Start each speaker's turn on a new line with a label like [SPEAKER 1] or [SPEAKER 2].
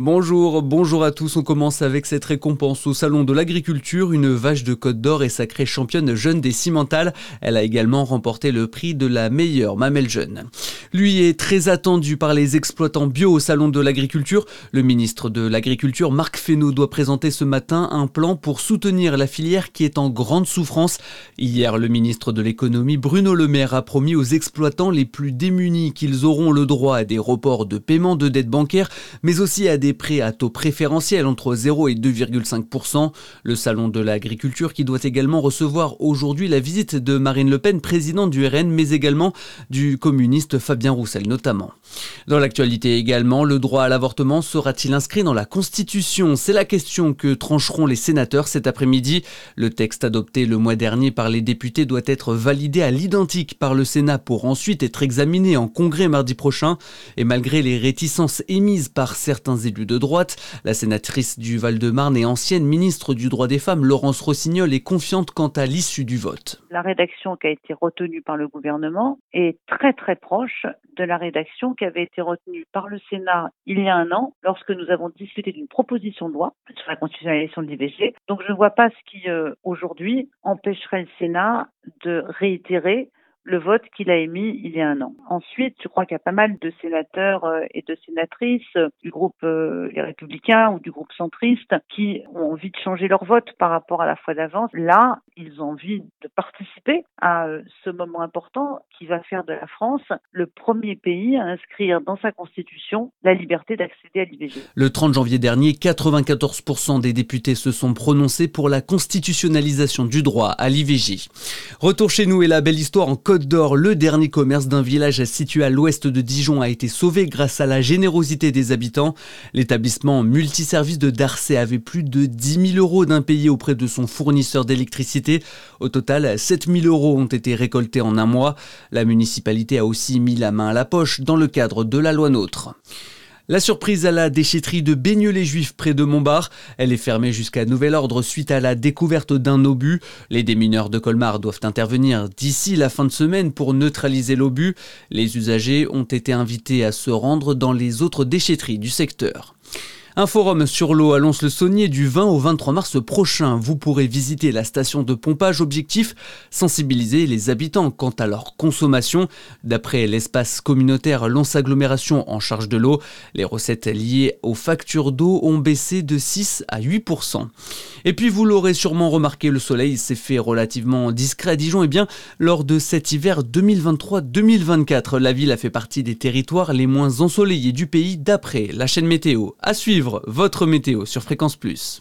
[SPEAKER 1] Bonjour, bonjour à tous. On commence avec cette récompense au Salon de l'Agriculture. Une vache de Côte d'Or est sacrée championne jeune des cimentales. Elle a également remporté le prix de la meilleure mamelle jeune. Lui est très attendu par les exploitants bio au Salon de l'Agriculture. Le ministre de l'Agriculture, Marc Fesneau, doit présenter ce matin un plan pour soutenir la filière qui est en grande souffrance. Hier, le ministre de l'Économie, Bruno Le Maire, a promis aux exploitants les plus démunis qu'ils auront le droit à des reports de paiement de dettes bancaires, mais aussi à des des prêts à taux préférentiels entre 0 et 2,5%. Le salon de l'agriculture qui doit également recevoir aujourd'hui la visite de Marine Le Pen, présidente du RN, mais également du communiste Fabien Roussel notamment. Dans l'actualité également, le droit à l'avortement sera-t-il inscrit dans la Constitution? C'est la question que trancheront les sénateurs cet après-midi. Le texte adopté le mois dernier par les députés doit être validé à l'identique par le Sénat pour ensuite être examiné en congrès mardi prochain. Et malgré les réticences émises par certains élus de droite. La sénatrice du Val-de-Marne et ancienne ministre du droit des femmes, Laurence Rossignol, est confiante quant à l'issue du vote.
[SPEAKER 2] La rédaction qui a été retenue par le gouvernement est très très proche de la rédaction qui avait été retenue par le Sénat il y a un an lorsque nous avons discuté d'une proposition de loi sur la constitutionnalisation de l'IVG. Donc je ne vois pas ce qui euh, aujourd'hui empêcherait le Sénat de réitérer le vote qu'il a émis il y a un an. Ensuite, je crois qu'il y a pas mal de sénateurs euh, et de sénatrices euh, du groupe euh, Les Républicains ou du groupe centriste qui ont envie de changer leur vote par rapport à la fois d'avance. Là, ils ont envie de participer à ce moment important qui va faire de la France le premier pays à inscrire dans sa constitution la liberté d'accéder à l'IVG.
[SPEAKER 1] Le 30 janvier dernier, 94% des députés se sont prononcés pour la constitutionnalisation du droit à l'IVG. Retour chez nous et la belle histoire en Côte Côte d'Or, le dernier commerce d'un village situé à l'ouest de Dijon a été sauvé grâce à la générosité des habitants. L'établissement multiservice de Darcey avait plus de 10 000 euros d'impayés auprès de son fournisseur d'électricité. Au total, 7 000 euros ont été récoltés en un mois. La municipalité a aussi mis la main à la poche dans le cadre de la loi NOTRe. La surprise à la déchetterie de Baigneux-les-Juifs près de Montbard. Elle est fermée jusqu'à nouvel ordre suite à la découverte d'un obus. Les démineurs de Colmar doivent intervenir d'ici la fin de semaine pour neutraliser l'obus. Les usagers ont été invités à se rendre dans les autres déchetteries du secteur. Un forum sur l'eau à Lons-le-Saunier du 20 au 23 mars prochain. Vous pourrez visiter la station de pompage objectif, sensibiliser les habitants quant à leur consommation. D'après l'espace communautaire Lons Agglomération en charge de l'eau, les recettes liées aux factures d'eau ont baissé de 6 à 8%. Et puis vous l'aurez sûrement remarqué, le soleil s'est fait relativement discret à Dijon. Et eh bien, lors de cet hiver 2023-2024, la ville a fait partie des territoires les moins ensoleillés du pays d'après la chaîne météo. À votre météo sur Fréquence Plus.